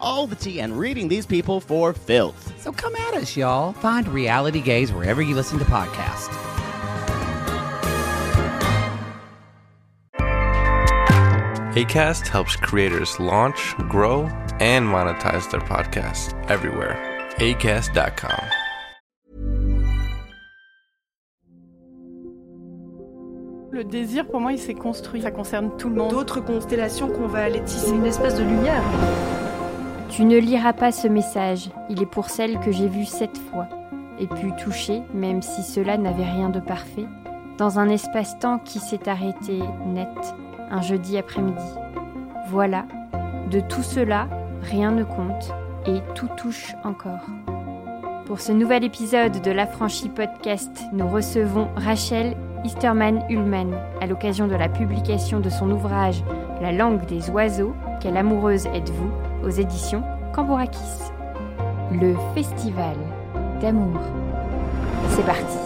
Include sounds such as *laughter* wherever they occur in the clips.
all the tea and reading these people for filth. so come at us, y'all. Find Reality Gaze wherever you listen to podcasts. ACAST helps creators launch, grow, and monetize their podcasts everywhere. ACAST.com. Le désir, pour moi, il s'est construit. Ça concerne tout le monde. d'autres constellations qu'on va aller tisser. Une espèce de lumière. Tu ne liras pas ce message, il est pour celle que j'ai vue sept fois, et pu toucher, même si cela n'avait rien de parfait, dans un espace-temps qui s'est arrêté net, un jeudi après-midi. Voilà, de tout cela, rien ne compte, et tout touche encore. Pour ce nouvel épisode de l'Affranchi Podcast, nous recevons Rachel Easterman-Ullman à l'occasion de la publication de son ouvrage La langue des oiseaux, Quelle amoureuse êtes-vous aux éditions Cambourakis. Le festival d'amour. C'est parti.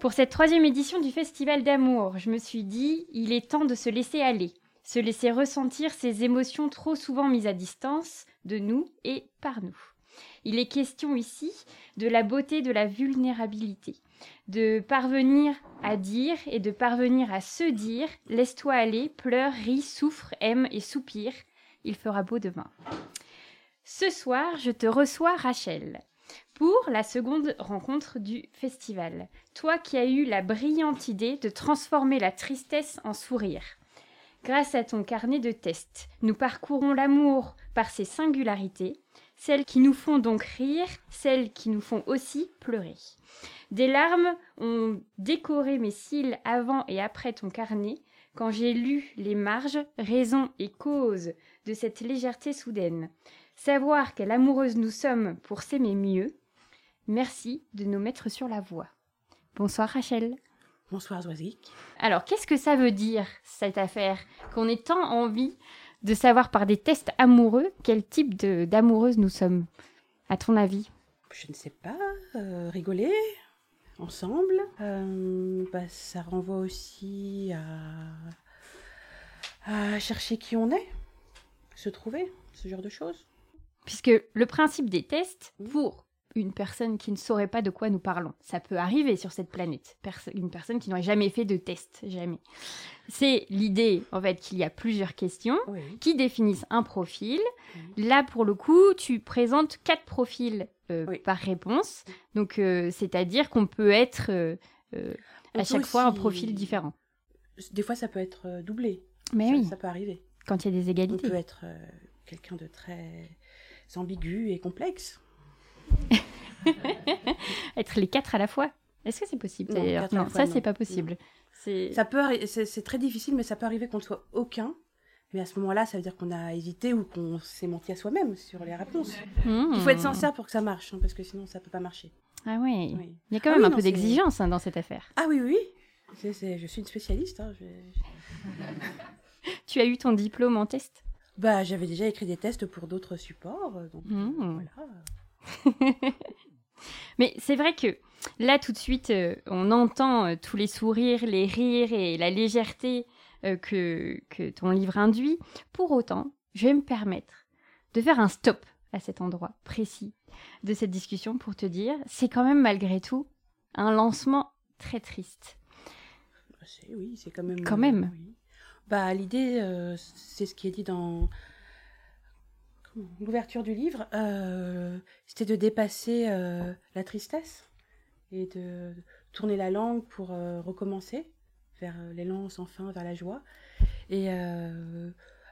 Pour cette troisième édition du festival d'amour, je me suis dit, il est temps de se laisser aller, se laisser ressentir ces émotions trop souvent mises à distance de nous et par nous. Il est question ici de la beauté de la vulnérabilité, de parvenir à dire et de parvenir à se dire laisse-toi aller, pleure, ris, souffre, aime et soupire, il fera beau demain. Ce soir, je te reçois Rachel pour la seconde rencontre du festival. Toi qui as eu la brillante idée de transformer la tristesse en sourire. Grâce à ton carnet de tests, nous parcourons l'amour par ses singularités, celles qui nous font donc rire, celles qui nous font aussi pleurer. Des larmes ont décoré mes cils avant et après ton carnet quand j'ai lu les marges, raisons et causes de cette légèreté soudaine. Savoir quelle amoureuse nous sommes pour s'aimer mieux. Merci de nous mettre sur la voie. Bonsoir Rachel. Bonsoir Zoisic. Alors, qu'est-ce que ça veut dire, cette affaire Qu'on ait tant envie de savoir par des tests amoureux quel type de- d'amoureuse nous sommes, à ton avis? Je ne sais pas, euh, rigoler ensemble. Euh, bah, ça renvoie aussi à... à chercher qui on est, se trouver, ce genre de choses. Puisque le principe des tests, pour une personne qui ne saurait pas de quoi nous parlons, ça peut arriver sur cette planète, Perso- une personne qui n'aurait jamais fait de test, jamais. C'est l'idée, en fait, qu'il y a plusieurs questions Oui. qui définissent un profil. Là, pour le coup, tu présentes quatre profils euh, Oui. par réponse. Donc, euh, c'est-à-dire qu'on peut être euh, On à chaque fois un profil différent. Des fois, ça peut être doublé. Mais ça, oui, ça peut arriver. quand il y a des On égalités. peut être quelqu'un de très ambigu et complexe. *laughs* Être les quatre à la fois. Est-ce que c'est possible Non, d'ailleurs quatre à la Non, fois, ça non. c'est pas possible. C'est Ça peut, arri- c'est c'est très difficile, mais ça peut arriver qu'on ne soit aucun. Mais à ce moment-là, ça veut dire qu'on a hésité ou qu'on s'est menti à soi-même sur les réponses. Hmm. Il faut être sincère pour que ça marche, hein, parce que sinon ça peut pas marcher. Ah. Oui. Il y a quand Ah même oui, un non, peu c'est- d'exigence hein, dans cette affaire. Ah oui, oui. C'est- c'est- je suis une spécialiste. hein, je- *laughs* Tu as eu ton diplôme en test? Bah, j'avais déjà écrit des tests pour d'autres supports, euh, donc Hmm. voilà. *laughs* Mais c'est vrai que là, tout de suite, euh, on entend euh, tous les sourires, les rires et la légèreté euh, que, que ton livre induit. Pour autant, je vais me permettre de faire un stop à cet endroit précis de cette discussion pour te dire, c'est quand même malgré tout un lancement très triste. Oui, c'est quand même. Quand même. oui. Bah, l'idée, c'est ce qui est dit dans l'ouverture du livre. euh, C'était de dépasser euh, la tristesse et de tourner la langue pour euh, recommencer vers l'élan sans fin, vers la joie. Et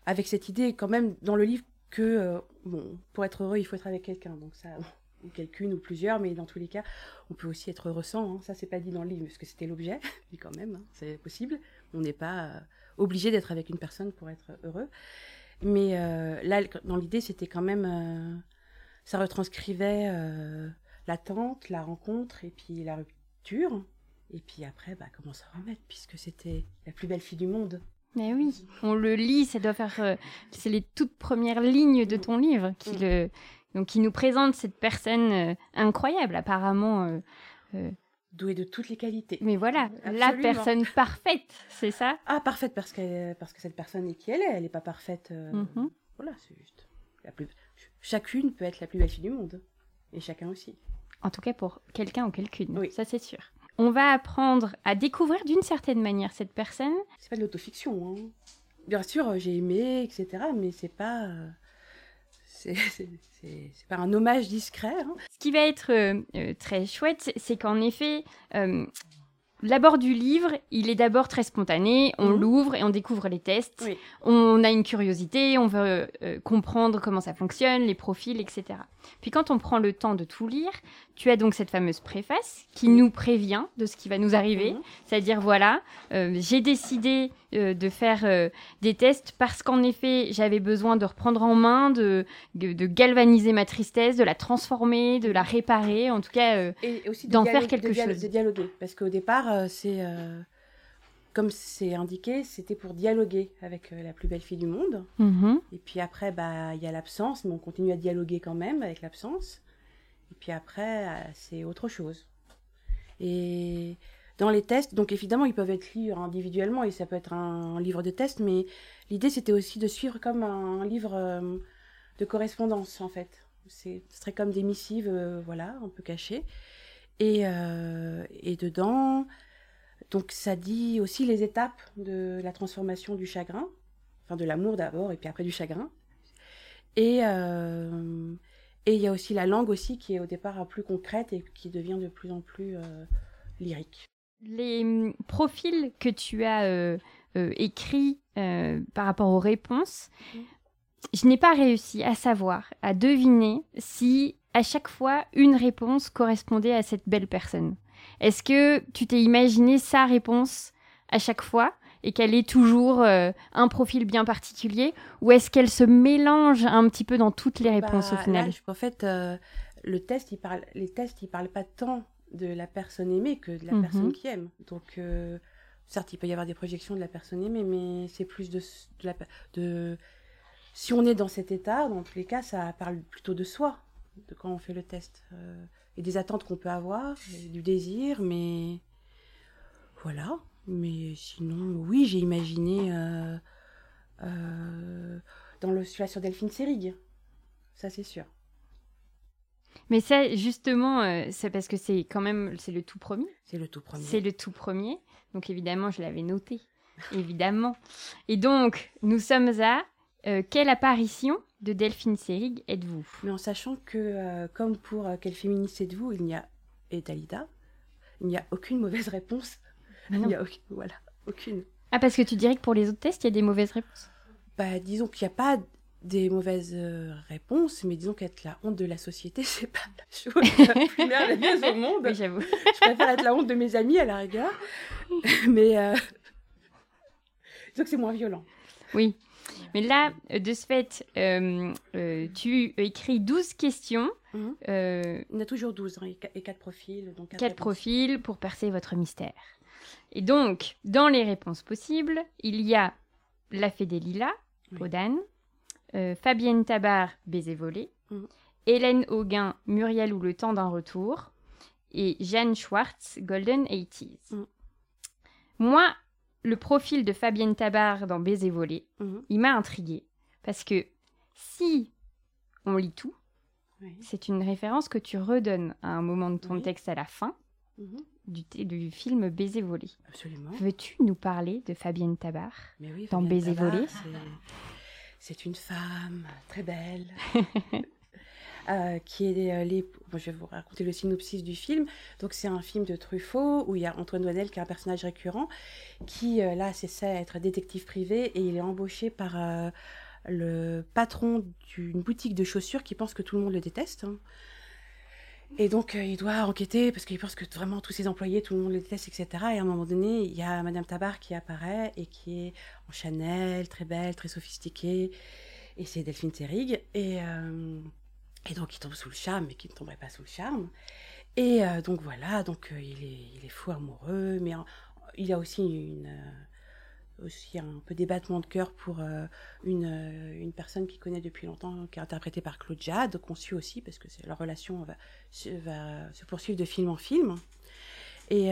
avec cette idée, quand même, dans le livre, que bon, pour être heureux, il faut être avec quelqu'un. Donc ça, *laughs* ou quelqu'une ou plusieurs, mais dans tous les cas, on peut aussi être ressent. Hein. Ça, c'est pas dit dans le livre, parce que c'était l'objet, *laughs* mais quand même, hein, c'est possible. On n'est pas obligé d'être avec une personne pour être heureux. Mais euh, là, dans l'idée, c'était quand même. euh, ça retranscrivait euh, l'attente, la rencontre et puis la rupture. Et puis après, bah, comment s'en remettre, puisque c'était la plus belle fille du monde. Mais oui, on le lit, ça doit faire. c'est les toutes premières lignes de ton livre qui, Mm. le, donc, qui nous présente cette personne incroyable, apparemment. euh, Douée de toutes les qualités. mais voilà, la personne parfaite, c'est ça? Ah, parfaite, parce que, parce que cette personne est qui elle est. Elle n'est pas parfaite. euh, Mhm. Voilà, c'est juste. La plus... Chacune peut être la plus belle fille du monde. Et chacun aussi. En tout cas pour quelqu'un ou quelqu'une, Oui. ça c'est sûr. On va apprendre à découvrir d'une certaine manière cette personne. C'est pas de l'autofiction. Hein. Bien sûr, j'ai aimé, etc. Mais c'est pas. euh, C'est pas un hommage discret. hein. Ce qui va être euh, euh, très chouette, c'est qu'en effet, euh, l'abord du livre, il est d'abord très spontané. On Mhm. l'ouvre et on découvre les tests. Oui. On a une curiosité, on veut euh, comprendre comment ça fonctionne, les profils, etc. Puis quand on prend le temps de tout lire, tu as donc cette fameuse préface qui nous prévient de ce qui va nous arriver. Mhm. C'est-à-dire, voilà, euh, j'ai décidé euh, de faire des tests parce qu'en effet, j'avais besoin de reprendre en main, de, de, de galvaniser ma tristesse, de la transformer, de la réparer, en tout cas. D'en faire quelque de chose. De dialoguer. Parce qu'au départ, euh, c'est. euh, Comme c'est indiqué, c'était pour dialoguer avec euh, la plus belle fille du monde. mhm. Et puis après, bah, il y a l'absence, mais on continue à dialoguer quand même avec l'absence. Et puis après, c'est autre chose. Et dans les tests, donc évidemment, ils peuvent être lus individuellement et ça peut être un, livre de test, mais l'idée c'était aussi de suivre comme un, livre de correspondance en fait. C'est- Ce serait comme des missives, euh, voilà, un peu cachées. Et, euh, et dedans, donc ça dit aussi les étapes de la transformation du chagrin, enfin de l'amour d'abord et puis après du chagrin. Et euh, et il y a aussi la langue aussi qui est au départ plus concrète et qui devient de plus en plus euh, lyrique. Les hum, profils que tu as euh, écrits par rapport aux réponses, Mhm. je n'ai pas réussi à savoir, à deviner si à chaque fois une réponse correspondait à cette belle personne. Est-ce que tu t'es imaginé sa réponse à chaque fois et qu'elle est toujours euh, un profil bien particulier? Ou est-ce qu'elle se mélange un petit peu dans toutes les réponses Bah, au final? là, je- en fait, euh, le test, il parle, les tests, ils parlent pas tant de la personne aimée que de la Mhm. personne qui aime. Donc, euh, certes, il peut y avoir des projections de la personne aimée, mais c'est plus de, la, de... Si on est dans cet état, dans tous les cas, ça parle plutôt de soi, de quand on fait le test. euh, et des attentes qu'on peut avoir, et du désir, mais... Voilà. Mais sinon, oui, j'ai imaginé... euh, euh, dans le, celui-là sur Delphine Seyrig. Ça, c'est sûr. Mais ça, justement, euh, c'est parce que c'est quand même c'est le tout premier. C'est le tout premier. C'est le tout premier. Donc évidemment, je l'avais noté. évidemment. Et donc, nous sommes à euh, quelle apparition de Delphine Seyrig êtes-vous? Mais en sachant que, euh, comme pour euh, Quelle féministe êtes-vous, il n'y a. Et Dalida, il n'y a aucune mauvaise réponse. Il non. n'y a aucune. Voilà, aucune. Ah, parce que tu dirais que pour les autres tests, il y a des mauvaises réponses? Bah, disons qu'il n'y a pas des mauvaises euh, réponses, mais disons qu'être la honte de la société, *laughs* c'est pas la chose la *laughs* plus merveilleuse au monde. Oui, j'avoue. Je préfère être la honte de mes amis à la rigueur. *laughs* mais. Disons que c'est moins violent. Oui. Mais là, euh, de ce fait, euh, euh, tu écris 12 questions, Mhm. euh, Il y en a toujours 12 hein, et 4 profils. Donc quatre 4 réponses. profils pour percer votre mystère. Et donc, dans les réponses possibles, il y a La Fée des Lilas, Oui. Euh, Fabienne Tabar, Baiser volé, Mhm. Hélène Auguin, Muriel ou Le temps d'un retour, et Jeanne Schwartz, Golden 80s. Mhm. Moi, le profil de Fabienne Tabar dans Baiser volé, Mhm. il m'a intriguée. Parce que si on lit tout, Oui. c'est une référence que tu redonnes à un moment de ton Oui. texte à la fin Mhm. du, film Baiser volé. Absolument. Veux-tu nous parler de Fabienne Tabar oui, Dans Fabienne Baiser Tabar, volé? c'est- C'est une femme très belle. *laughs* euh, qui est euh, les... je vais vous raconter le synopsis du film. Donc c'est un film de Truffaut où il y a Antoine Douanel qui est un personnage récurrent qui euh, là s'essaie à être détective privé et il est embauché par euh, le patron d'une boutique de chaussures qui pense que tout le monde le déteste. hein. Et donc, il doit enquêter parce qu'il pense que vraiment tous ses employés, tout le monde les déteste, etc. Et à un moment donné, il y a Madame Tabar qui apparaît et qui est en Chanel, très belle, très sophistiquée. Et c'est Delphine Seyrig. Et, et donc, il tombe sous le charme, mais qui ne tomberait pas sous le charme. Et euh, donc, voilà, donc euh, il, est, il est fou amoureux, mais il a aussi une. euh, aussi un peu débattement de cœur pour une, une personne qu'il connaît depuis longtemps, qui est interprétée par Claude Jade, qu'on suit aussi, parce que leur relation va, va se poursuivre de film en film. Et,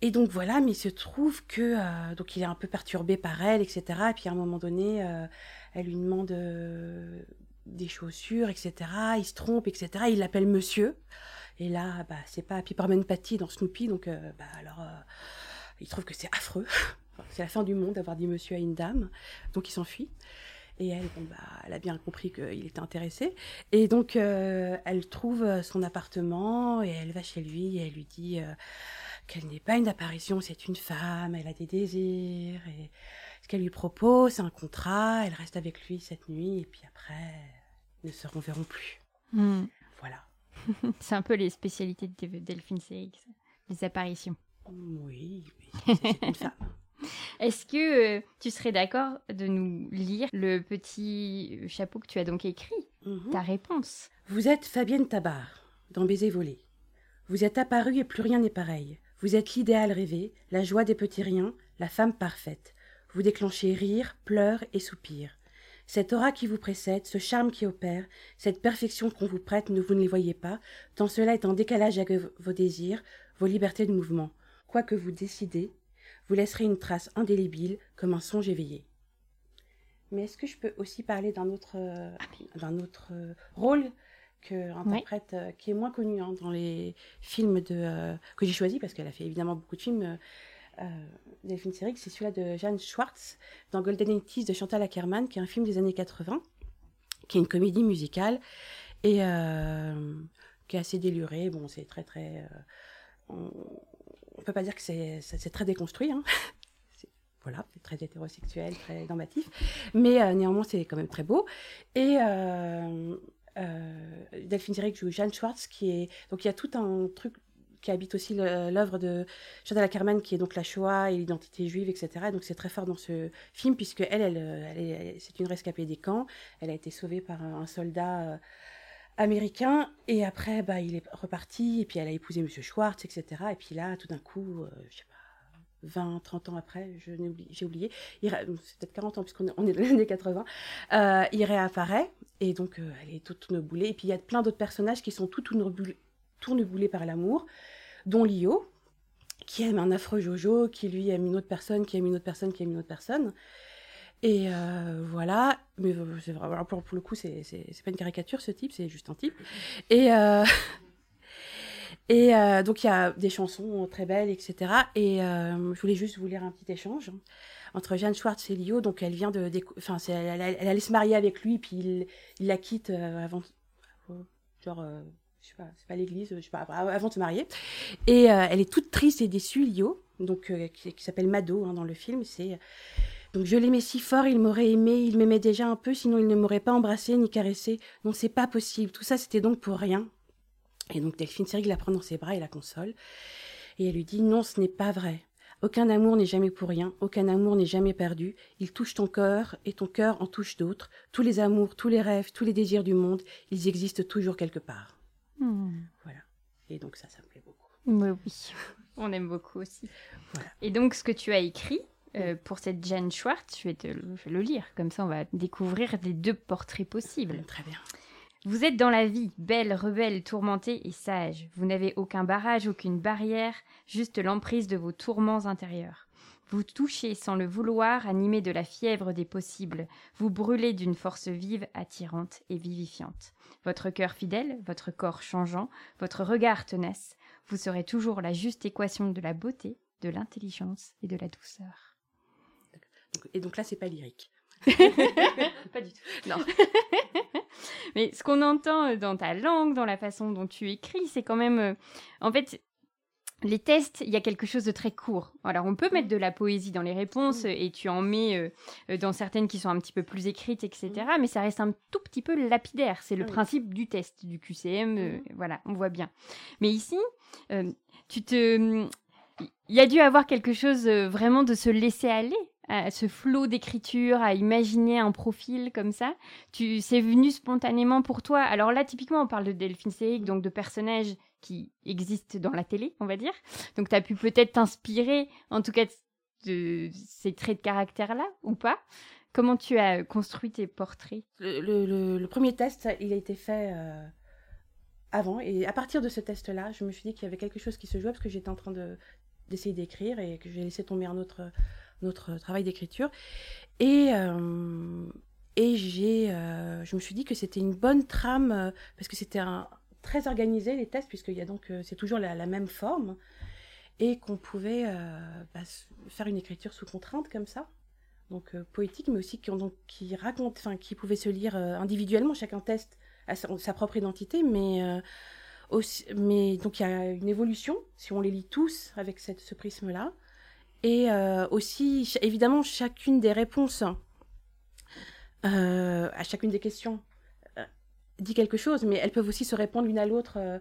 et donc voilà, mais il se trouve que donc il est un peu perturbé par elle, etc. Et puis à un moment donné, elle lui demande des chaussures, etc. Il se trompe, etc. Il l'appelle monsieur. Et là, bah, c'est pas Peppermint Patty dans Snoopy, donc euh, bah, alors euh, il trouve que c'est affreux. *laughs* c'est la fin du monde d'avoir dit monsieur à une dame, donc il s'enfuit. Et elle, bon, bah, elle a bien compris qu'il était intéressé. Et donc, euh, elle trouve son appartement et elle va chez lui et elle lui dit qu'elle n'est pas une apparition, c'est une femme, elle a des désirs. Et ce qu'elle lui propose, c'est un contrat. Elle reste avec lui cette nuit et puis après, ne se reverront plus. Hmm. Voilà. *laughs* C'est un peu les spécialités de Delphine ça. les apparitions. Oui, c'est. *laughs* Est-ce que euh, tu serais d'accord de nous lire le petit chapeau que tu as donc écrit, Mhm. ta réponse Vous êtes Fabienne Tabar, dans Baiser volé. Vous êtes apparue et plus rien n'est pareil. Vous êtes l'idéal rêvé, la joie des petits riens, la femme parfaite. Vous déclenchez rire, pleurs et soupirs. Cette aura qui vous précède, ce charme qui opère, cette perfection qu'on vous prête, ne vous ne les voyez pas, tant cela est en décalage avec vos désirs, vos libertés de mouvement. Quoi que vous décidez, vous laisserez une trace indélébile comme un songe éveillé. Mais est-ce que je peux aussi parler d'un autre, euh, d'un autre euh, rôle que interprète, euh, qui est moins connu hein, dans les films de, euh, que j'ai choisi, parce qu'elle a fait évidemment beaucoup de films. Euh, euh, Delphine Seyrig, c'est celui-là de Jeanne Schwartz dans Golden Eighties de Chantal Ackerman, qui est un film des années 80, qui est une comédie musicale et euh, qui est assez délurée. Bon, c'est très très. euh, on, on peut pas dire que c'est très déconstruit. Hein. *laughs* Voilà, c'est très hétérosexuel, très normatif, mais néanmoins c'est quand même très beau. Et euh, euh, Delphine Seyrig joue Jeanne Schwartz, qui est donc il y a tout un truc qui habite aussi l'œuvre de Chantal Ackerman, qui est donc la Shoah et l'identité juive, etc. Donc c'est très fort dans ce film, puisque elle, elle, elle est- elle- c'est une rescapée des camps. Elle a été sauvée par un, soldat euh, américain, et après, bah, il est reparti, et puis elle a épousé Monsieur Schwartz, etc. Et puis là, tout d'un coup, euh, je sais pas, 20, 30 ans après, j'ai oublié, c'est peut-être 40 ans, puisqu'on est, on est dans les années 80, euh, il réapparaît, et donc euh, elle est toute tourneboulée. Et puis il y a plein d'autres personnages qui sont tout tourneboulés, tourneboulés par l'amour, dont Lio, qui aime un affreux Jojo, qui lui aime une autre personne, qui aime une autre personne, qui aime une autre personne. Et euh, voilà, mais euh, pour, pour le coup, c'est pas une caricature ce type, c'est juste un type. Et, euh, *laughs* donc il y a des chansons très belles, etc. Et je voulais juste vous lire un petit échange entre Jeanne Schwartz et Lio. Donc elle vient de, enfin, elle, allait se marier avec lui, puis il, il la quitte avant, genre, je sais pas, c'est pas l'église, avant de se marier. Et euh, elle est toute triste et déçue, Lio, donc euh, qui, s'appelle Mado hein, dans le film. C'est donc je l'aimais si fort, il m'aurait aimé, il m'aimait déjà un peu, sinon il ne m'aurait pas embrassé ni caressé. Non, c'est pas possible. Tout ça, c'était donc pour rien. Et donc Delphine Seyrig la prend dans ses bras et la console. Et elle lui dit non, ce n'est pas vrai. Aucun amour n'est jamais pour rien, aucun amour n'est jamais perdu. Il touche ton cœur et ton cœur en touche d'autres. Tous les amours, tous les rêves, tous les désirs du monde, ils existent toujours quelque part. Hmm. Voilà. Et donc ça, ça me plaît beaucoup. Oui, oui. *laughs* On aime beaucoup aussi. Voilà. Et donc, ce que tu as écrit euh, pour cette Jeanne Schwartz, je vais, te, le- je vais le lire. Comme ça, on va découvrir les deux portraits possibles. Très bien. Vous êtes dans la vie, belle, rebelle, tourmentée et sage. Vous n'avez aucun barrage, aucune barrière, juste l'emprise de vos tourments intérieurs. Vous touchez sans le vouloir, animé de la fièvre des possibles. Vous brûlez d'une force vive, attirante et vivifiante. Votre cœur fidèle, votre corps changeant, votre regard tenace, vous serez toujours la juste équation de la beauté, de l'intelligence et de la douceur. Et donc là, c'est pas lyrique. *laughs* Pas du tout. *laughs* Non. *laughs* Mais ce qu'on entend euh, dans ta langue, dans la façon dont tu écris, c'est quand même. euh, En fait, les tests, il y a quelque chose de très court. Alors, on peut mettre de la poésie dans les réponses et tu en mets euh, euh, dans certaines qui sont un petit peu plus écrites, etc. Mais ça reste un tout petit peu lapidaire. C'est le principe du test, du QCM. euh, Mm. voilà, on voit bien. Mais ici, euh, tu te. Il y a dû avoir quelque chose vraiment de se laisser aller à ce flot d'écriture, à imaginer un profil comme ça. Tu, c'est venu spontanément pour toi. Alors là, typiquement, on parle de Delphine Seyrig, donc de personnages qui existent dans la télé, on va dire. Donc, tu as pu peut-être t'inspirer, en tout cas, de ces traits de caractère-là, ou pas? Comment tu as construit tes portraits? Le, premier test, il a été fait euh, avant. Et à partir de ce test-là, je me suis dit qu'il y avait quelque chose qui se jouait parce que j'étais en train de, d'essayer d'écrire et que j'ai laissé tomber un autre, un autre travail d'écriture. Et, euh, et j'ai, euh, je me suis dit que c'était une bonne trame parce que c'était un, très organisé les tests a donc euh, c'est toujours la, même forme et qu'on pouvait euh, bah, faire une écriture sous contrainte comme ça donc euh, poétique, mais aussi qui, donc, qui raconte, enfin qui pouvait se lire individuellement. Chacun teste sa, propre identité, mais aussi, mais donc il y a une évolution si on les lit tous avec cette, ce prisme-là, et aussi évidemment chacune des réponses à chacune des questions dit quelque chose, mais elles peuvent aussi se répondre l'une à l'autre euh,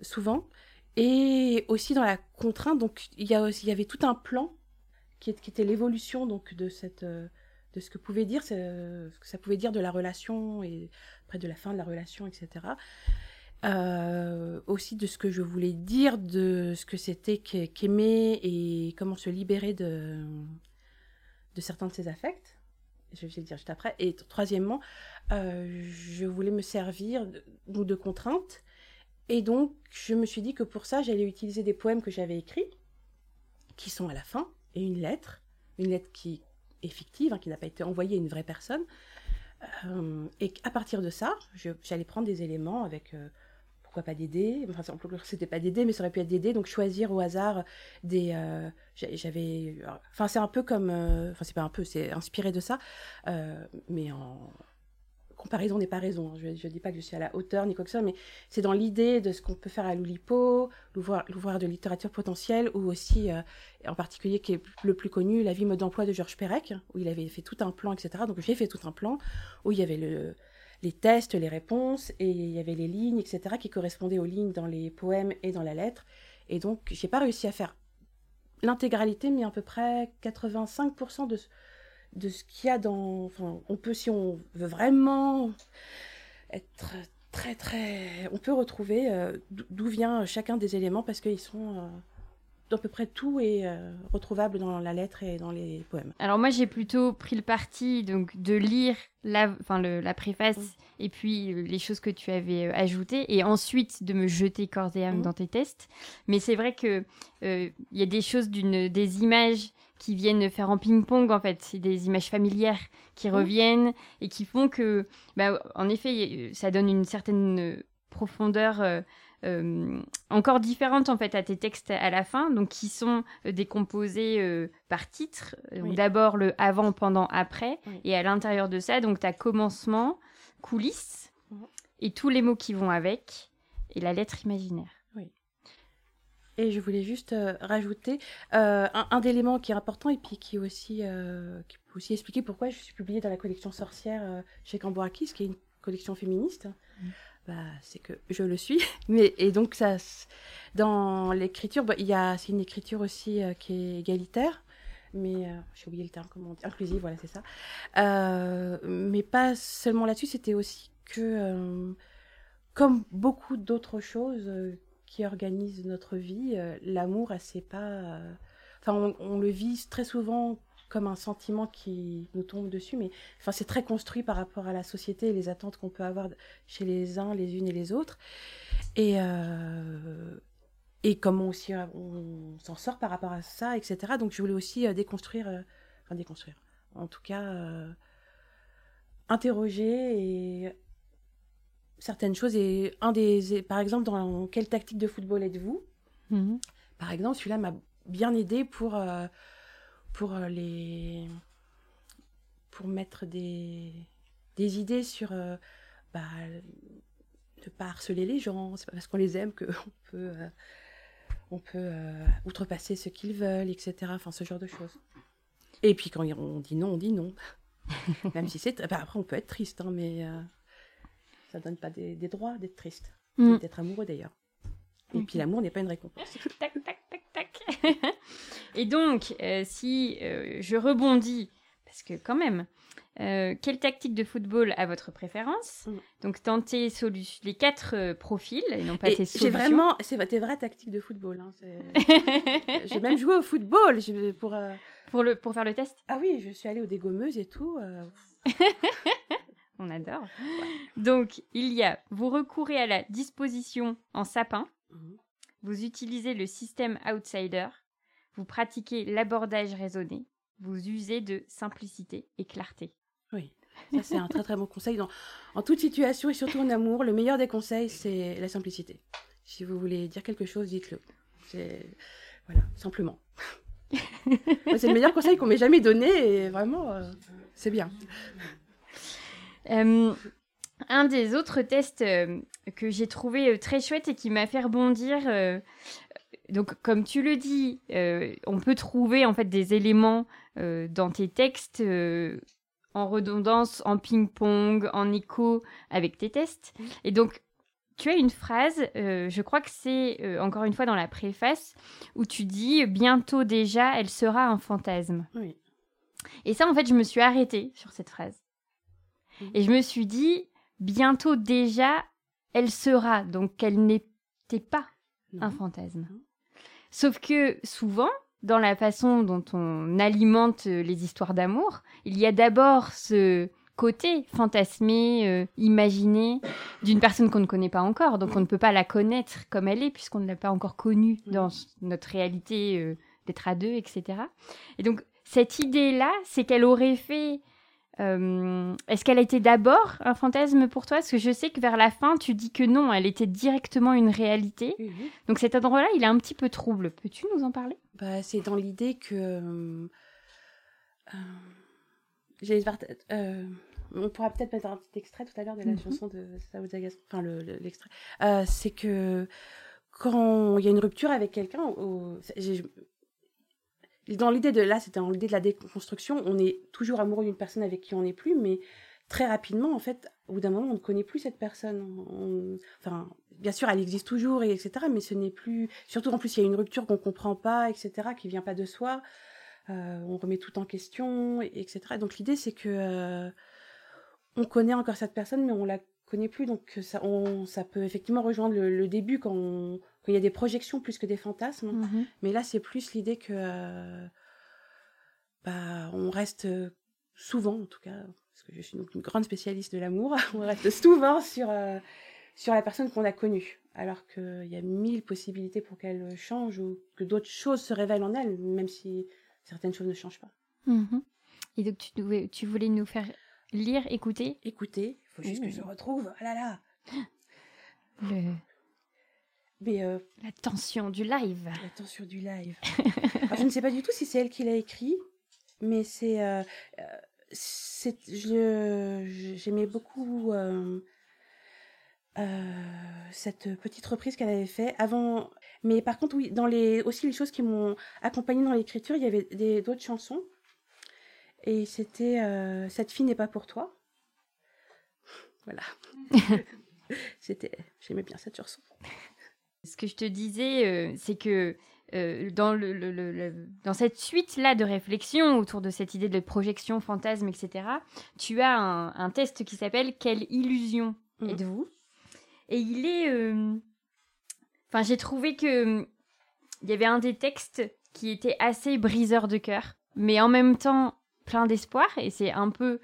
souvent, et aussi dans la contrainte. Donc il y avait tout un plan qui, était l'évolution donc de cette euh, de ce que pouvait dire ça pouvait dire de la relation et après de la fin de la relation etc Euh, aussi de ce que je voulais dire de ce que c'était qu'ai- qu'aimer et comment se libérer de de certains de ses affects je vais le dire juste après et troisièmement euh, je voulais me servir de, de contraintes et donc je me suis dit que pour ça j'allais utiliser des poèmes que j'avais écrits qui sont à la fin et une lettre, une lettre qui est fictive, hein, qui n'a pas été envoyée à une vraie personne. Euh, et à partir de ça, j'allais prendre des éléments avec, euh, pas des dés, enfin c'était pas des dés, mais ça aurait pu être des dés, donc choisir au hasard des... euh, j'a- J'avais... Enfin c'est un peu comme... euh, Enfin c'est pas un peu, c'est inspiré de ça, euh, mais en comparaison n'est pas raison. hein. Je ne dis pas que je suis à la hauteur ni quoi que ce soit, mais c'est dans l'idée de ce qu'on peut faire à l'Oulipo, l'ouvroir de littérature potentielle, ou aussi, en particulier, qui est le plus connu, La vie mode d'emploi de Georges Perec, où il avait fait tout un plan, etc. Donc j'ai fait tout un plan où il y avait le, les tests, les réponses, et il y avait les lignes, etc., qui correspondaient aux lignes dans les poèmes et dans la lettre. Et donc, j'ai pas réussi à faire l'intégralité, mais à peu près 85% de, de ce qu'il y a dans. Enfin, on peut, si on veut vraiment être très, très. On peut retrouver euh, d'o- d'où vient chacun des éléments parce qu'ils sont. euh, d'à peu près tout est euh, retrouvable dans la lettre et dans les poèmes. Alors moi j'ai plutôt pris le parti donc de lire la, enfin le- la préface et puis euh, les choses que tu avais euh, ajoutées et ensuite de me jeter corps et âme Mm. dans tes tests. Mais c'est vrai que euh, il y a des choses d'une des images qui viennent faire en ping-pong en fait, c'est des images familières qui reviennent et qui font que bah, en effet ça donne une certaine profondeur euh, euh, encore différente en fait à tes textes à la fin, donc qui sont euh, décomposés euh, par titre. Oui. D'abord le avant, pendant, après, Oui. et à l'intérieur de ça, donc tu as commencement, coulisses, Mhm. et tous les mots qui vont avec, et la lettre imaginaire. Et je voulais juste euh, rajouter un, un élément qui est important et puis qui, aussi, qui peut aussi expliquer pourquoi je suis publiée dans la collection Sorcière chez Cambourakis, qui est une collection féministe. Bah, c'est que je le suis. *laughs* Mais, et donc, ça, dans l'écriture, bah, c'est une écriture aussi euh, qui est égalitaire. Mais euh, j'ai oublié le terme, comment on dit Inclusive, voilà, c'est ça. Euh, mais pas seulement là-dessus, c'était aussi que, euh, comme beaucoup d'autres choses qui organisent notre vie, l'amour, c'est pas. Enfin, on, on le vit très souvent comme un sentiment qui nous tombe dessus, mais enfin, c'est très construit par rapport à la société et les attentes qu'on peut avoir chez les uns, les unes et les autres. Et, euh, et comment aussi euh, on s'en sort par rapport à ça, etc. Donc, je voulais aussi euh, déconstruire, euh, enfin, déconstruire, en tout cas, euh, interroger et certaines choses. Et un des, par exemple, dans quelle tactique de football êtes-vous? Par exemple, celui-là m'a bien aidé pour, pour euh, les, pour mettre des, des idées sur, euh, bah, ne pas harceler les gens. C'est pas parce qu'on les aime que *laughs* on peut, euh, on peut euh, outrepasser ce qu'ils veulent, etc. Enfin, ce genre de choses. Et puis quand on dit non, on dit non. *laughs* Même si c'est... bah, après, on peut être triste, hein, mais euh, ça donne pas des, des droits d'être triste. Mm. D'être amoureux, d'ailleurs. Et puis l'amour n'est pas une récompense. tac, tac, tac, tac. *laughs* Et donc, euh, si euh, je rebondis, parce que quand même, euh, quelle tactique de football a votre préférence? Mm. Donc, solu- les quatre profils, et non pas Et tes j'ai solutions. vraiment... C'est tes vraies tactiques de football. hein, *laughs* J'ai même joué au football j'ai- pour... pour, le, pour faire le test? Ah oui, je suis allée aux dégommeuses et tout. *laughs* On adore. Donc, il y a, vous recourez à la disposition en sapin, Mhm. Vous utilisez le système outsider, vous pratiquez l'abordage raisonné, vous usez de simplicité et clarté. Oui, ça c'est un très très bon conseil. Dans, en toute situation et surtout en amour, le meilleur des conseils, c'est la simplicité. Si vous voulez dire quelque chose, dites-le. C'est... Voilà, simplement. *laughs* C'est le meilleur conseil qu'on m'ait jamais donné et vraiment, euh, c'est bien. Euh, un des autres tests euh, que j'ai trouvé euh, très chouette et qui m'a fait rebondir, euh, donc comme tu le dis, euh, on peut trouver en fait des éléments euh, dans tes textes euh, en redondance, en ping-pong, en écho avec tes tests. Et donc tu as une phrase, euh, je crois que c'est euh, encore une fois dans la préface, où tu dis bientôt déjà, elle sera un fantasme. Oui. Et ça, en fait, je me suis arrêtée sur cette phrase. Et je me suis dit, bientôt déjà, elle sera, donc qu'elle n'était pas Non. un fantasme. Sauf que souvent, dans la façon dont on alimente euh, les histoires d'amour, il y a d'abord ce côté fantasmé, euh, imaginé d'une personne qu'on ne connaît pas encore, donc on ne peut pas la connaître comme elle est puisqu'on ne l'a pas encore connue dans notre réalité euh, d'être à deux, etc. Et donc cette idée-là, c'est qu'elle aurait fait euh, Est-ce qu'elle a été d'abord un fantasme pour toi? Parce que je sais que vers la fin, tu dis que non, elle était directement une réalité. Oui. Donc cet endroit-là, il est un petit peu trouble. Peux-tu nous en parler? Bah, c'est dans l'idée que. euh, euh, on pourra peut-être mettre un petit extrait tout à l'heure de la Mhm. chanson de Sao Zagas, enfin le- le- l'extrait. C'est que quand il y a une rupture avec quelqu'un, dans l'idée de là, c'était dans l'idée de la déconstruction, on est toujours amoureux d'une personne avec qui on n'est plus, mais très rapidement, en fait, au bout d'un moment, on ne connaît plus cette personne. On- enfin, bien sûr, elle existe toujours, et etc., mais ce n'est plus. Surtout en plus, il y a une rupture qu'on comprend pas, etc., qui vient pas de soi. Euh, on remet tout en question, et- etc. Donc l'idée, c'est que euh, on connaît encore cette personne, mais on la connaît plus. Donc ça, on, ça peut effectivement rejoindre le, le début quand, on- il y a des projections plus que des fantasmes. Mais là, c'est plus l'idée que euh, bah, on reste euh, souvent, en tout cas, parce que je suis donc une grande spécialiste de l'amour, *laughs* on reste souvent sur, euh, sur la personne qu'on a connue. Alors qu'il y a mille possibilités pour qu'elle change ou que d'autres choses se révèlent en elle, même si certaines choses ne changent pas. Mhm. Et donc tu, tu voulais nous faire lire, écouter? Écoutez, il faut juste que je retrouve. Ah là là le- Mais euh, la tension du live. la tension du live. Alors, *laughs* je ne sais pas du tout si c'est elle qui l'a écrit, mais c'est. euh, euh, c'est- J'aimais beaucoup euh, cette petite reprise qu'elle avait fait avant. Mais par contre, oui, dans les, aussi les choses qui m'ont accompagnée dans l'écriture, il y avait d'autres chansons. Et c'était Cette fille n'est pas pour toi. Voilà. *laughs* c'était. J'aimais bien cette chanson. Ce que je te disais, euh, c'est que euh, dans, le, le- le- le- dans cette suite-là de réflexion autour de cette idée de projection, fantasme, etc., tu as un, un test qui s'appelle Quelle illusion Mhm. êtes-vous? Et il est... euh, Enfin, j'ai trouvé que il y avait un des textes qui était assez briseur de cœur, mais en même temps plein d'espoir, et c'est un peu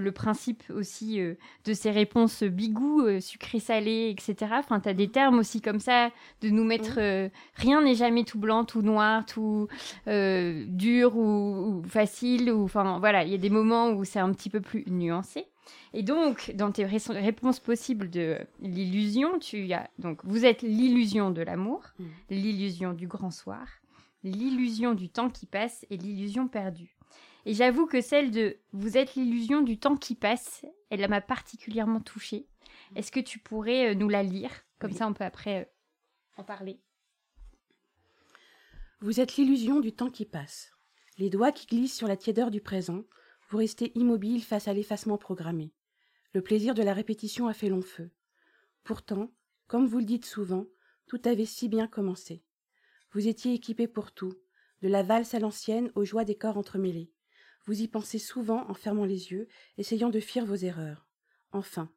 le principe aussi euh, de ces réponses bigou, euh, sucré-salé, etc. Enfin, tu as des termes aussi comme ça, de nous mettre... euh, rien n'est jamais tout blanc, tout noir, tout euh, dur ou, ou facile. Ou, enfin, voilà, il y a des moments où c'est un petit peu plus nuancé. Et donc, dans tes ré- réponses possibles de l'illusion, tu as... Donc, vous êtes l'illusion de l'amour, Mm. l'illusion du grand soir, l'illusion du temps qui passe et l'illusion perdue. Et j'avoue que celle de vous êtes l'illusion du temps qui passe, elle m'a particulièrement touchée. Est-ce que tu pourrais euh, nous la lire? Comme Oui. ça, on peut après euh, en parler. Vous êtes l'illusion du temps qui passe. Les doigts qui glissent sur la tiédeur du présent, vous restez immobile face à l'effacement programmé. Le plaisir de la répétition a fait long feu. Pourtant, comme vous le dites souvent, tout avait si bien commencé. Vous étiez équipé pour tout, de la valse à l'ancienne aux joies des corps entremêlés. Vous y pensez souvent en fermant les yeux, essayant de fuir vos erreurs. Enfin,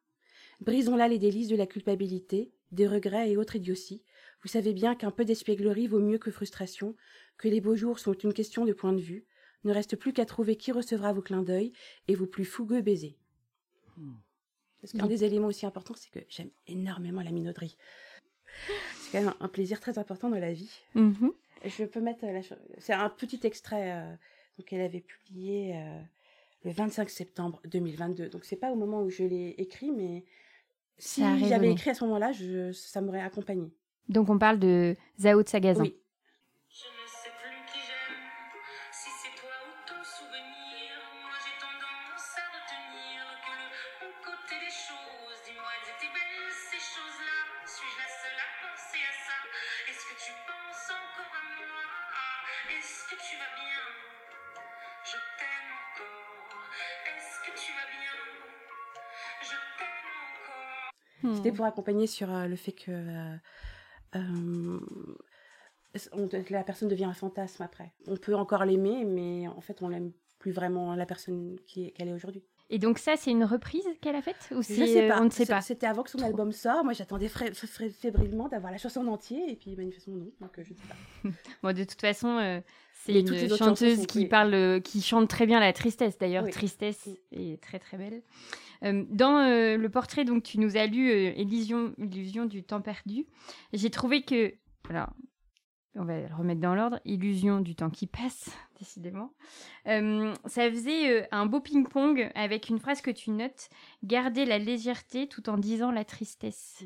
brisons là les délices de la culpabilité, des regrets et autres idioties. Vous savez bien qu'un peu d'espièglerie vaut mieux que frustration, que les beaux jours sont une question de point de vue. Ne reste plus qu'à trouver qui recevra vos clins d'œil et vos plus fougueux baisers. Parce qu'un des éléments aussi importants, c'est que j'aime énormément la minauderie. C'est quand même un plaisir très important dans la vie. Mhm. Je peux mettre la C'est un petit extrait euh, donc elle avait publié euh, le 25 septembre 2022. Donc c'est pas au moment où je l'ai écrit, mais si j'avais écrit à ce moment-là, ça m'aurait accompagné. Donc on parle de Zao de Sagazin. Oui. C'était pour accompagner sur euh, le fait que euh, euh, on- la personne devient un fantasme après. On peut encore l'aimer, mais en fait, on l'aime plus vraiment la personne qui est- qu'elle est aujourd'hui. Et donc ça, c'est une reprise qu'elle a faite ou Je c'est sais pas. on ne sait pas? C'était avant que son Trop. album sorte. Moi, j'attendais fébrilement d'avoir la chanson en entier, et puis manifestement non. Donc, euh, je sais pas. *laughs* Bon, de toute façon, euh, c'est une chanteuse qui oui. parle, qui chante très bien la tristesse. D'ailleurs, Oui. tristesse Oui. est très très belle. Euh, dans euh, le portrait, donc tu nous as lu euh, Illusion, Illusion du temps perdu. J'ai trouvé que, alors, on va le remettre dans l'ordre. Illusion du temps qui passe, *laughs* décidément. Euh, ça faisait euh, un beau ping-pong avec une phrase que tu notes garder la légèreté tout en disant la tristesse.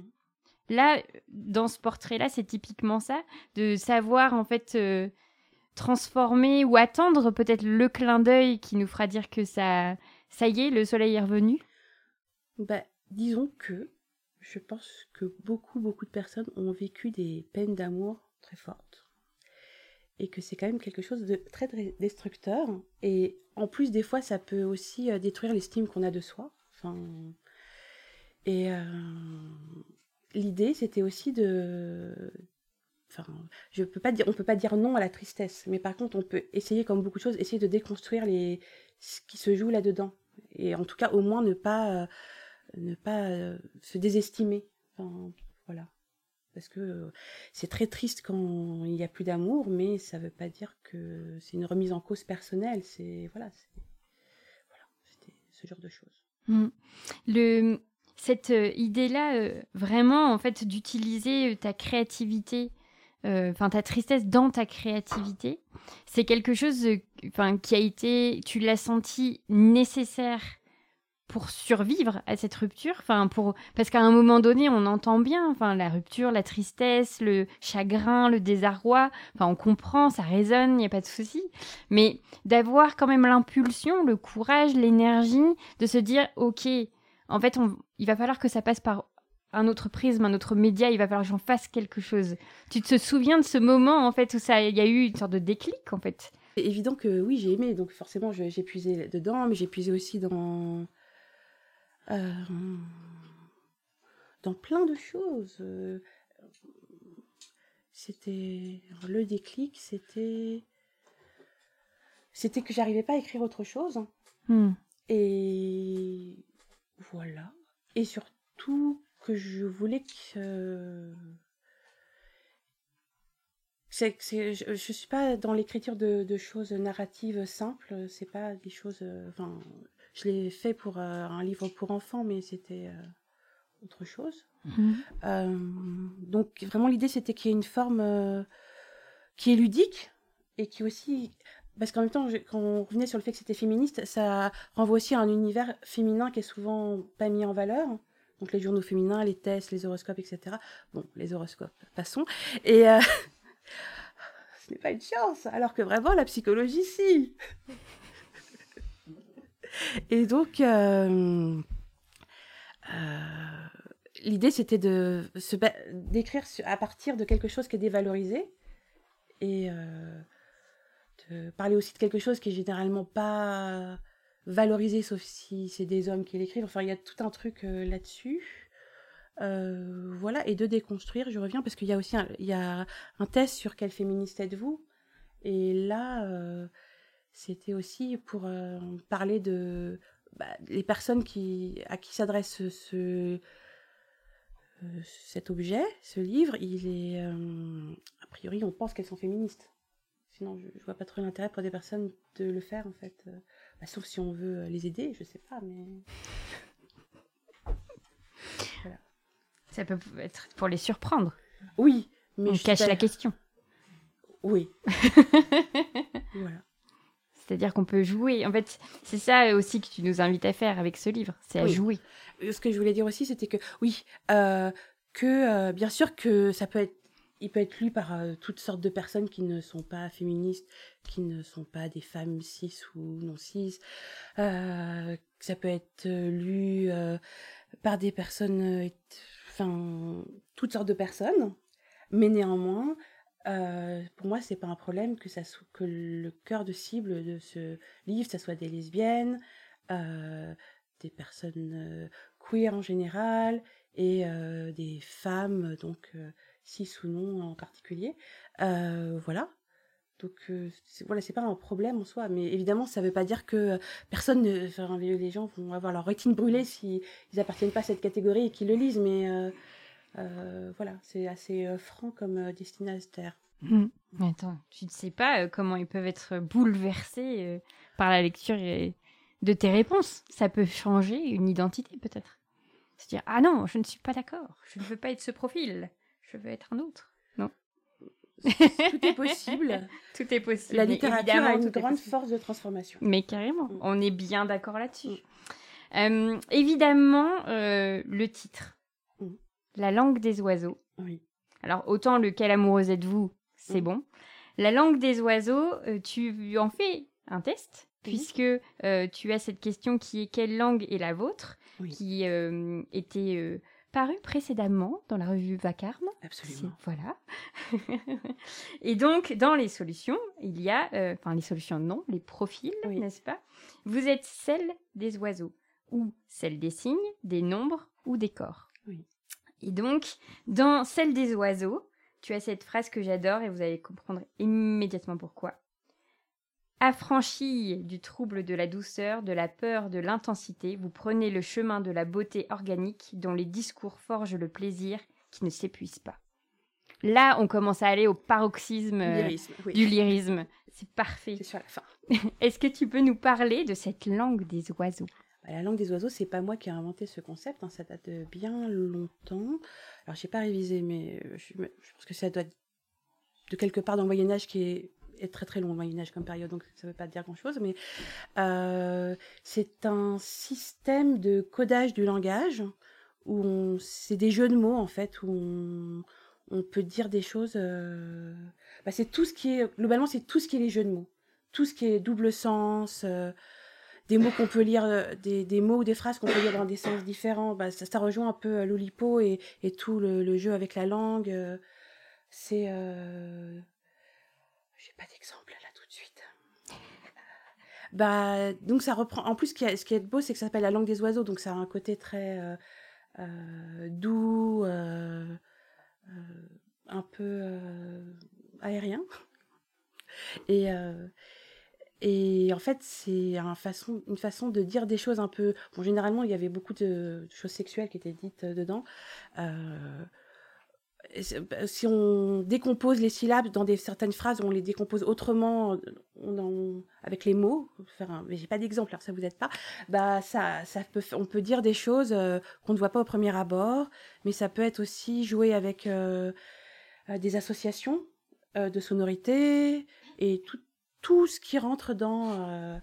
Là, dans ce portrait-là, c'est typiquement ça, de savoir en fait euh, transformer ou attendre peut-être le clin d'œil qui nous fera dire que ça, ça y est, le soleil est revenu. Bah, disons que je pense que beaucoup, beaucoup de personnes ont vécu des peines d'amour très fortes. Et que c'est quand même quelque chose de très destructeur. Et en plus, des fois, ça peut aussi euh, détruire l'estime qu'on a de soi. Et euh, l'idée, c'était aussi de. Enfin, je peux pas dire, on peut pas dire non à la tristesse, mais par contre, on peut essayer, comme beaucoup de choses, essayer de déconstruire les, ce qui se joue là-dedans. Et en tout cas, au moins, ne pas. euh, ne pas euh, se désestimer. Voilà. Parce que euh, c'est très triste quand il n'y a plus d'amour, mais ça ne veut pas dire que c'est une remise en cause personnelle. C'est voilà, ce genre de choses. Mm. Le, cette euh, idée-là, vraiment, en fait, d'utiliser ta créativité, enfin ta tristesse dans ta créativité, c'est quelque chose enfin, qui a été, tu l'as senti nécessaire pour survivre à cette rupture, enfin pour parce qu'à un moment donné on entend bien, enfin la rupture, la tristesse, le chagrin, le désarroi, enfin on comprend, ça résonne, il n'y a pas de souci, mais d'avoir quand même l'impulsion, le courage, l'énergie de se dire ok, en fait il va falloir que ça passe par un autre prisme, un autre média, il va falloir que j'en fasse quelque chose. Tu te souviens de ce moment en fait où ça, il y a eu une sorte de déclic en fait? Évident que oui, j'ai aimé, donc forcément j'ai puisé dedans, mais j'ai puisé aussi dans euh, dans plein de choses. Euh, C'était le déclic, c'était c'était que j'arrivais pas à écrire autre chose. Hmm. Et voilà. Et surtout que je voulais que. C'est, c'est, je, je suis pas dans l'écriture de, de choses narratives simples. C'est pas des choses. euh, je l'ai fait pour euh, un livre pour enfants, mais c'était euh, autre chose. Mhm. Euh, donc vraiment l'idée c'était qu'il y ait une forme qui est ludique et qui aussi parce qu'en même temps je- quand on revenait sur le fait que c'était féministe ça renvoie aussi à un univers féminin qui est souvent pas mis en valeur donc les journaux féminins les tests les horoscopes etc bon les horoscopes passons et *laughs* ce n'est pas une chance alors que vraiment la psychologie si *laughs* et donc euh, euh, l'idée c'était de d'écrire à partir de quelque chose qui est dévalorisé et euh, de parler aussi de quelque chose qui est généralement pas valorisé, sauf si c'est des hommes qui l'écrivent. Enfin, il y a tout un truc là-dessus. Voilà, et de déconstruire, je reviens parce qu'il y a aussi un, il y a un test sur quel féministe êtes-vous? Et là, c'était aussi pour euh, parler de bah, les personnes qui, à qui s'adresse ce, ce- euh, cet objet, ce livre. Il est, euh, a priori, on pense qu'elles sont féministes. Sinon, je, je vois pas trop l'intérêt pour des personnes de le faire, en fait. Euh, bah, sauf si on veut les aider, je sais pas, mais. *laughs* Ça peut être pour les surprendre. Oui, mais On je cache la question. Oui. *laughs* voilà. C'est-à-dire qu'on peut jouer. En fait, c'est ça aussi que tu nous invites à faire avec ce livre, c'est à Oui. jouer. Euh, Ce que je voulais dire aussi, c'était que oui, euh, que euh, bien sûr que ça peut être, il peut être lu par euh, toutes sortes de personnes qui ne sont pas féministes, qui ne sont pas des femmes cis ou non cis. Ça peut être lu par des personnes, enfin toutes sortes de personnes. Mais néanmoins, euh, pour moi, c'est pas un problème que le cœur de cible de ce livre, ça soit des lesbiennes, euh, des personnes euh, queer en général et des femmes, donc cis ou non en particulier. Voilà. Donc voilà, c'est pas un problème en soi, mais évidemment ça veut pas dire que personne, ne, enfin les, gens vont avoir leur rétine brûlée si ils appartiennent pas à cette catégorie et qu'ils le lisent, mais voilà, c'est assez euh, franc comme euh, destinataire. Mm. Mais Attends, tu ne sais pas euh, comment ils peuvent être bouleversés euh, par la lecture et- de tes réponses. Ça peut changer une identité peut-être. Se dire ah non, je ne suis pas d'accord, je ne veux pas être ce profil, je veux être un autre. Non. Tout est possible. *laughs* Tout est possible. La littérature a une grande force de transformation. Mais carrément, Mm. on est bien d'accord là-dessus. Euh, évidemment, euh, le titre, Mm. La langue des oiseaux. Oui. Alors, autant le Quelle amoureuse êtes-vous, c'est bon. La langue des oiseaux, euh, tu en fais un test, puisque euh, tu as cette question qui est Quelle langue est la vôtre? Oui. qui euh, était euh, parue précédemment dans la revue Vacarme. Absolument. Voilà. *laughs* Et donc, dans les solutions, il y a, enfin les solutions non, les profils, Oui. n'est-ce pas? Vous êtes celle des oiseaux, ou celle des signes, des nombres ou des corps. Et donc, dans celle des oiseaux, tu as cette phrase que j'adore et vous allez comprendre immédiatement pourquoi. Affranchi du trouble de la douceur, de la peur, de l'intensité, vous prenez le chemin de la beauté organique dont les discours forgent le plaisir qui ne s'épuise pas. Là, on commence à aller au paroxysme euh, Lyrisme, oui. du lyrisme. C'est parfait. C'est sur la fin. *laughs* Est-ce que tu peux nous parler de cette langue des oiseaux? La langue des oiseaux, c'est pas moi qui ai inventé ce concept, hein, ça date de bien longtemps. Alors, j'ai pas révisé, mais euh, je, je pense que ça doit être de quelque part dans le Moyen Âge qui est, très très long, le Moyen Âge comme période, donc ça veut pas dire grand chose, mais euh, c'est un système de codage du langage où c'est des jeux de mots en fait, où on, peut dire des choses. euh, bah, c'est tout ce qui est globalement, c'est tout ce qui est les jeux de mots, tout ce qui est double sens. Des mots qu'on peut lire, euh, des, des mots ou des phrases qu'on peut lire dans des sens différents. Bah, ça, rejoint un peu euh, l'Oulipo et, et tout le, jeu avec la langue. euh, c'est. J'ai pas d'exemple là tout de suite. Bah, donc ça reprend. En plus, ce qui est, ce est beau, c'est que ça s'appelle la langue des oiseaux, donc ça a un côté très doux, un peu aérien. Et, et en fait, c'est une façon de dire des choses un peu. Bon, généralement, il y avait beaucoup de choses sexuelles qui étaient dites euh, dedans. Euh, bah, si on décompose les syllabes dans certaines phrases, on les décompose autrement, avec les mots. faire un- mais j'ai pas d'exemple, alors ça vous aide pas. Bah ça, ça peut, on peut dire des choses euh, qu'on ne voit pas au premier abord, mais ça peut être aussi jouer avec des associations de sonorités et tout, tout ce qui rentre dans euh,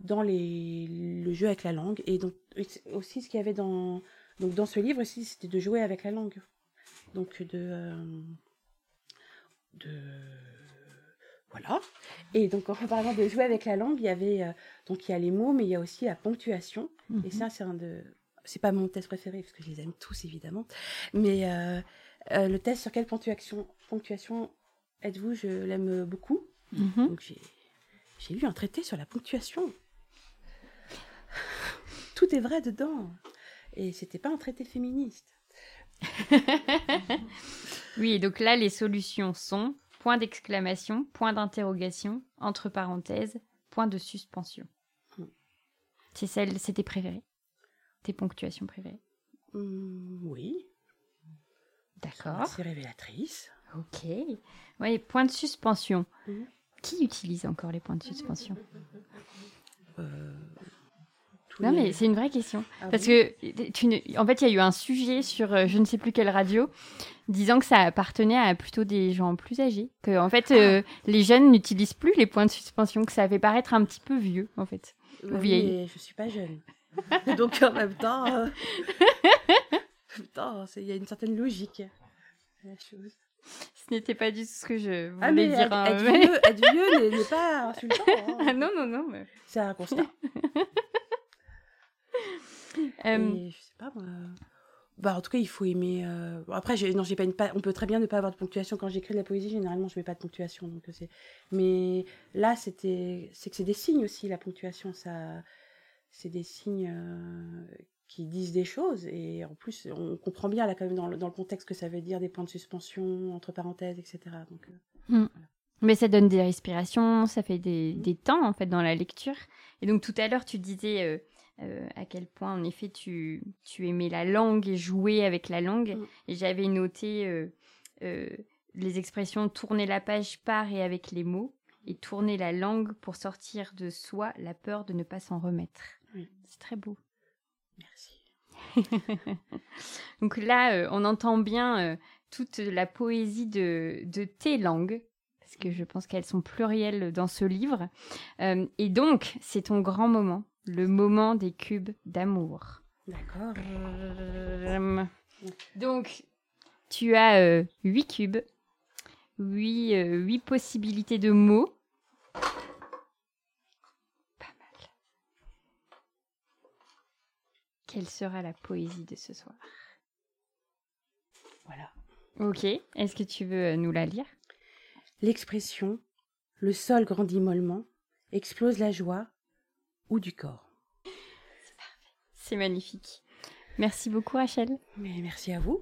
dans les, le jeu avec la langue. Et donc aussi ce qu'il y avait dans donc dans ce livre aussi c'était de jouer avec la langue. Donc de euh, de voilà. Et donc en parlant de jouer avec la langue il y avait euh, donc il y a les mots mais il y a aussi la ponctuation. Et ça c'est un de c'est pas mon test préféré parce que je les aime tous évidemment. Mais euh, euh, le test sur quelle ponctuation ponctuation Êtes-vous, je l'aime beaucoup. Mhm. Donc j'ai, j'ai lu un traité sur la ponctuation. Tout est vrai dedans. Et c'était pas un traité féministe. *laughs* Oui, donc là, les solutions sont point d'exclamation, point d'interrogation, entre parenthèses, point de suspension. Hmm. C'est celle, c'est tes préférées Tes ponctuations préférées Hum, oui, D'accord. c'est révélatrice. Ok. Oui, point de suspension. Mhm. Qui utilise encore les points de suspension Euh, Non, les- mais c'est une vraie question. Ah Parce bon que, tu ne- en fait, il y a eu un sujet sur euh, je ne sais plus quelle radio disant que ça appartenait à plutôt des gens plus âgés. Que, en fait, euh, les jeunes n'utilisent plus les points de suspension, que ça fait paraître un petit peu vieux, en fait. Bah oui, mais je suis pas jeune. *laughs* Donc en même temps, *laughs* il y a une certaine logique à la chose. Ce n'était pas du tout ce que je voulais Ah mais dire. être, hein, être mais- vieux, être vieux n'est- pas insultant. *laughs* hein. Ah non, non, non. mais- C'est un constat. *laughs* Euh, Et je sais pas moi. Bah, en tout cas, il faut aimer. euh, bon, Après, non, j'ai pas une. pa- On peut très bien ne pas avoir de ponctuation quand j'écris de la poésie. Généralement, je mets pas de ponctuation, donc euh, c'est. Mais là, c'était. C'est que c'est des signes aussi la ponctuation. Ça, c'est des signes euh, qui disent des choses et en plus, on comprend bien là quand même dans le, dans le contexte que ça veut dire des points de suspension entre parenthèses, etc. Donc, euh, Mais ça donne des respirations, ça fait des, des temps en fait dans la lecture. Et donc tout à l'heure tu disais euh, euh, à quel point en effet tu, tu aimais la langue et jouer avec la langue. Mm. Et j'avais noté les expressions tourner la page par et avec les mots et tourner la langue pour sortir de soi la peur de ne pas s'en remettre. C'est très beau. Merci. Donc là, euh, on entend bien euh, toute la poésie de, de tes langues, parce que je pense qu'elles sont plurielles dans ce livre. Euh, et donc, c'est ton grand moment, le moment des cubes d'amour. D'accord. Donc, tu as huit cubes, huit, huit possibilités de mots. Pas mal. Quelle sera la poésie de ce soir Voilà. Ok, est-ce que tu veux euh, nous la lire? L'expression le sol grandit mollement, explose la joie ou du corps. C'est magnifique. Merci beaucoup Rachel. Mais merci à vous.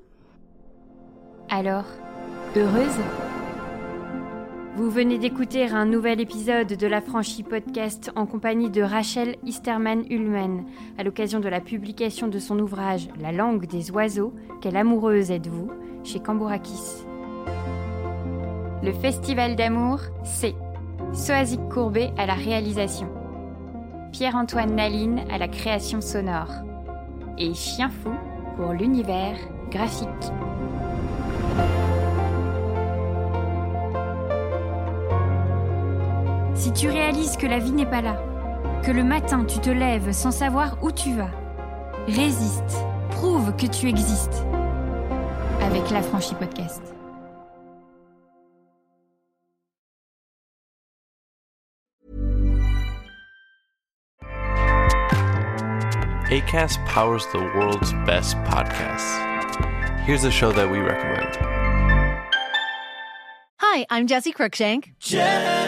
Alors, heureuse? Vous venez d'écouter un nouvel épisode de la franchise podcast en compagnie de Rachel Isterman-Ullman à l'occasion de la publication de son ouvrage La langue des oiseaux, Quelle amoureuse êtes-vous? chez Cambourakis. Le Festival d'amour, c'est Soazic Courbet à la réalisation, Pierre-Antoine Naline à la création sonore et Chien Fou pour l'univers graphique. Si tu réalises que la vie n'est pas là, que le matin tu te lèves sans savoir où tu vas, résiste, prouve que tu existes. Avec la franchise podcast. ACAST powers the world's best podcasts. Here's a show that we recommend. Hi, I'm Jesse Cruikshank. Jesse